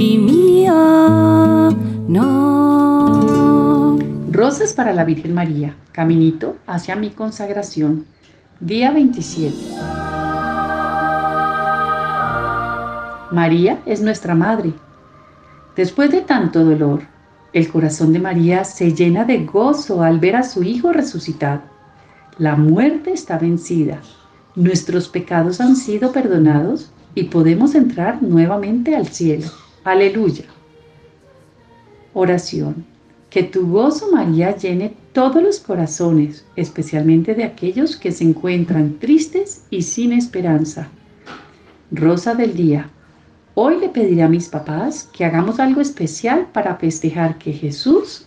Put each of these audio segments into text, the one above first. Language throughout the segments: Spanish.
y mío no. Rosas para la Virgen María, caminito hacia mi consagración, día 27. María es nuestra madre. Después de tanto dolor, el corazón de María se llena de gozo al ver a su Hijo resucitado. La muerte está vencida, nuestros pecados han sido perdonados y podemos entrar nuevamente al cielo. Aleluya. Oración. Que tu gozo, María, llene todos los corazones, especialmente de aquellos que se encuentran tristes y sin esperanza. Rosa del Día. Hoy le pediré a mis papás que hagamos algo especial para festejar que Jesús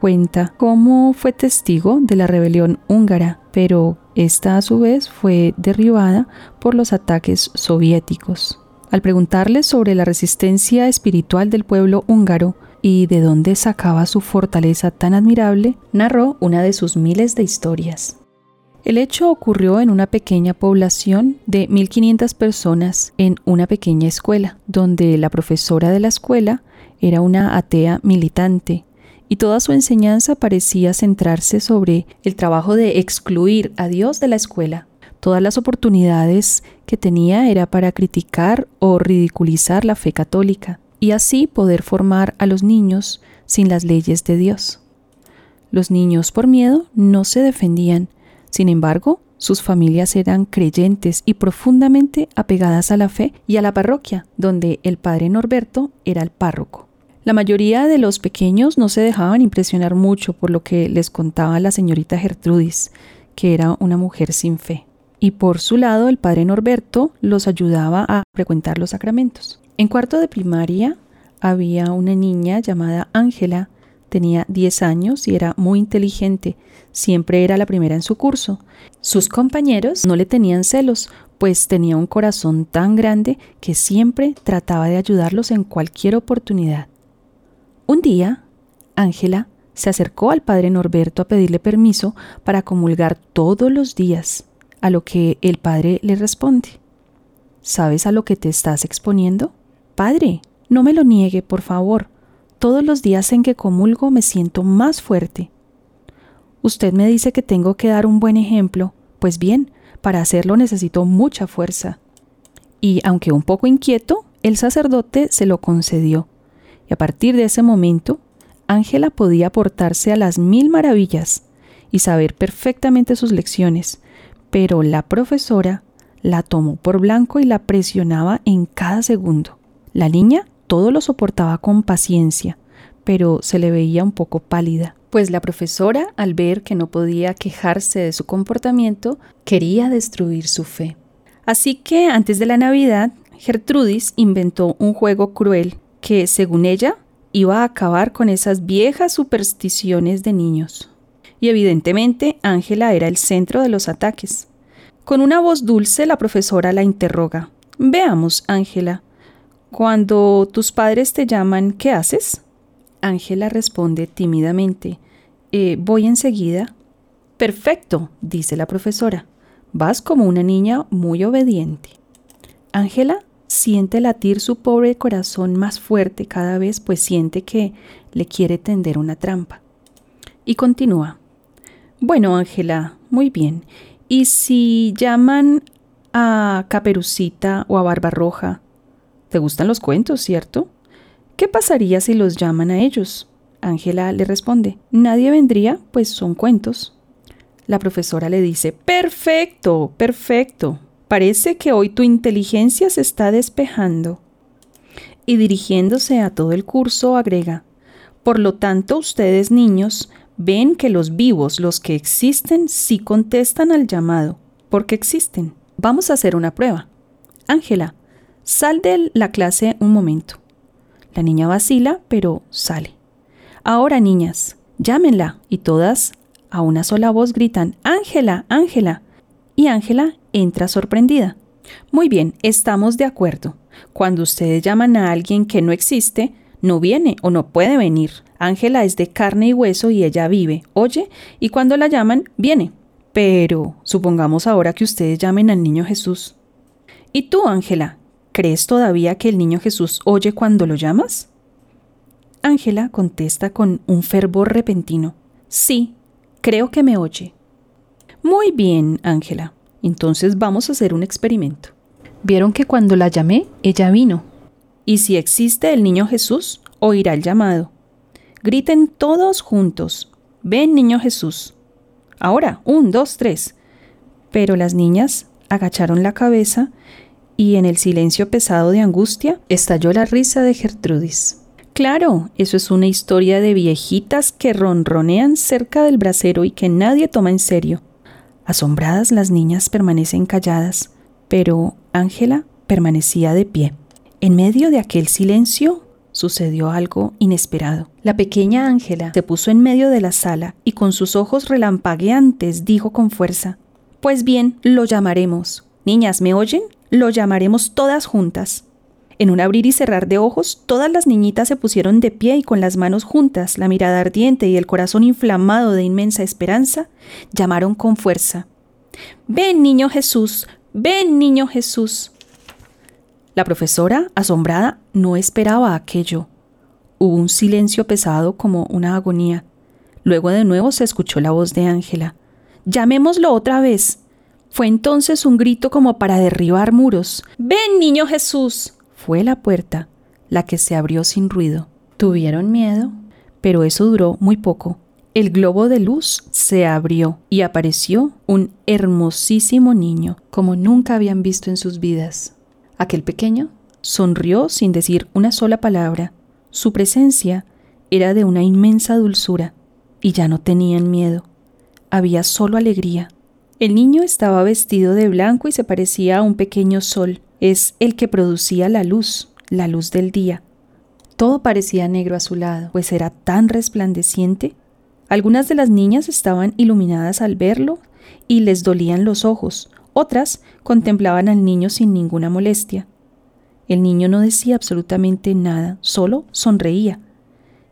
cuenta cómo fue testigo de la rebelión húngara, pero esta a su vez fue derribada por los ataques soviéticos. Al preguntarle sobre la resistencia espiritual del pueblo húngaro y de dónde sacaba su fortaleza tan admirable, narró una de sus miles de historias. El hecho ocurrió en una pequeña población de 1.500 personas en una pequeña escuela, donde la profesora de la escuela era una atea militante y toda su enseñanza parecía centrarse sobre el trabajo de excluir a Dios de la escuela. Todas las oportunidades que tenía era para criticar o ridiculizar la fe católica y así poder formar a los niños sin las leyes de Dios. Los niños por miedo no se defendían, sin embargo, sus familias eran creyentes y profundamente apegadas a la fe y a la parroquia, donde el padre Norberto era el párroco. La mayoría de los pequeños no se dejaban impresionar mucho por lo que les contaba la señorita Gertrudis, que era una mujer sin fe. Y por su lado, el padre Norberto los ayudaba a frecuentar los sacramentos. En cuarto de primaria había una niña llamada Ángela, tenía 10 años y era muy inteligente, siempre era la primera en su curso. Sus compañeros no le tenían celos, pues tenía un corazón tan grande que siempre trataba de ayudarlos en cualquier oportunidad. Un día, Ángela se acercó al padre Norberto a pedirle permiso para comulgar todos los días, a lo que el padre le responde. ¿Sabes a lo que te estás exponiendo? Padre, no me lo niegue, por favor. Todos los días en que comulgo me siento más fuerte. Usted me dice que tengo que dar un buen ejemplo. Pues bien, para hacerlo necesito mucha fuerza. Y aunque un poco inquieto, el sacerdote se lo concedió y a partir de ese momento, Ángela podía aportarse a las mil maravillas y saber perfectamente sus lecciones, pero la profesora la tomó por blanco y la presionaba en cada segundo. La niña todo lo soportaba con paciencia, pero se le veía un poco pálida, pues la profesora, al ver que no podía quejarse de su comportamiento, quería destruir su fe. Así que antes de la Navidad, Gertrudis inventó un juego cruel que, según ella, iba a acabar con esas viejas supersticiones de niños. Y evidentemente Ángela era el centro de los ataques. Con una voz dulce la profesora la interroga. Veamos, Ángela, cuando tus padres te llaman, ¿qué haces? Ángela responde tímidamente, eh, voy enseguida. Perfecto, dice la profesora. Vas como una niña muy obediente. Ángela siente latir su pobre corazón más fuerte cada vez, pues siente que le quiere tender una trampa. Y continúa. Bueno, Ángela, muy bien. ¿Y si llaman a Caperucita o a Barbarroja? ¿Te gustan los cuentos, cierto? ¿Qué pasaría si los llaman a ellos? Ángela le responde, nadie vendría, pues son cuentos. La profesora le dice, perfecto, perfecto. Parece que hoy tu inteligencia se está despejando. Y dirigiéndose a todo el curso, agrega, por lo tanto, ustedes niños ven que los vivos, los que existen, sí contestan al llamado, porque existen. Vamos a hacer una prueba. Ángela, sal de la clase un momento. La niña vacila, pero sale. Ahora, niñas, llámenla. Y todas, a una sola voz, gritan, Ángela, Ángela. Y Ángela entra sorprendida. Muy bien, estamos de acuerdo. Cuando ustedes llaman a alguien que no existe, no viene o no puede venir. Ángela es de carne y hueso y ella vive, oye, y cuando la llaman, viene. Pero supongamos ahora que ustedes llamen al niño Jesús. ¿Y tú, Ángela, crees todavía que el niño Jesús oye cuando lo llamas? Ángela contesta con un fervor repentino. Sí, creo que me oye. Muy bien, Ángela. Entonces vamos a hacer un experimento. Vieron que cuando la llamé, ella vino. Y si existe el niño Jesús, oirá el llamado. Griten todos juntos. Ven, niño Jesús. Ahora, un, dos, tres. Pero las niñas agacharon la cabeza y en el silencio pesado de angustia estalló la risa de Gertrudis. Claro, eso es una historia de viejitas que ronronean cerca del brasero y que nadie toma en serio. Asombradas las niñas permanecen calladas, pero Ángela permanecía de pie. En medio de aquel silencio sucedió algo inesperado. La pequeña Ángela se puso en medio de la sala y con sus ojos relampagueantes dijo con fuerza, Pues bien, lo llamaremos. Niñas, ¿me oyen? Lo llamaremos todas juntas. En un abrir y cerrar de ojos, todas las niñitas se pusieron de pie y con las manos juntas, la mirada ardiente y el corazón inflamado de inmensa esperanza, llamaron con fuerza. Ven, niño Jesús, ven, niño Jesús. La profesora, asombrada, no esperaba aquello. Hubo un silencio pesado como una agonía. Luego de nuevo se escuchó la voz de Ángela. Llamémoslo otra vez. Fue entonces un grito como para derribar muros. Ven, niño Jesús. Fue la puerta, la que se abrió sin ruido. Tuvieron miedo, pero eso duró muy poco. El globo de luz se abrió y apareció un hermosísimo niño, como nunca habían visto en sus vidas. Aquel pequeño sonrió sin decir una sola palabra. Su presencia era de una inmensa dulzura y ya no tenían miedo. Había solo alegría. El niño estaba vestido de blanco y se parecía a un pequeño sol. Es el que producía la luz, la luz del día. Todo parecía negro a su lado, pues era tan resplandeciente. Algunas de las niñas estaban iluminadas al verlo y les dolían los ojos, otras contemplaban al niño sin ninguna molestia. El niño no decía absolutamente nada, solo sonreía.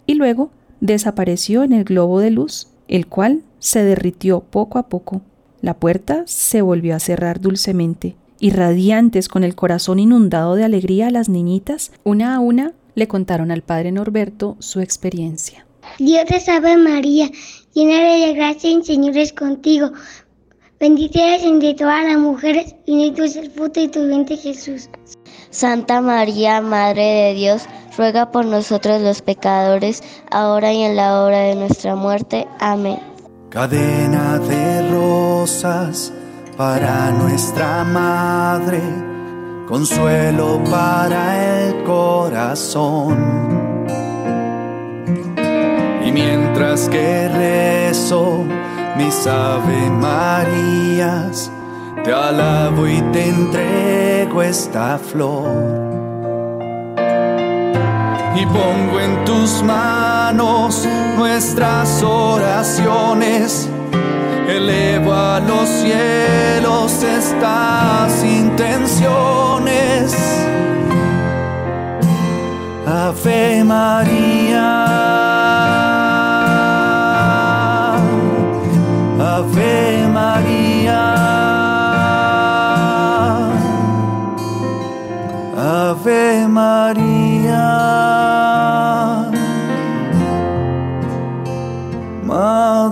Y luego desapareció en el globo de luz, el cual se derritió poco a poco. La puerta se volvió a cerrar dulcemente, y radiantes con el corazón inundado de alegría las niñitas, una a una, le contaron al padre Norberto su experiencia. Dios te salve María, llena de gracia, el Señor es contigo. Bendita eres entre todas las mujeres, y bendito es el fruto de tu vientre Jesús. Santa María, Madre de Dios, ruega por nosotros los pecadores, ahora y en la hora de nuestra muerte. Amén. Cadena de rosas para nuestra Madre, consuelo para el corazón. Y mientras que rezo, mis Ave Marías, te alabo y te entrego esta flor. Y pongo en tus manos nuestras oraciones, elevo a los cielos estas intenciones. Ave María.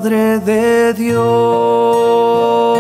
Madre de Dios.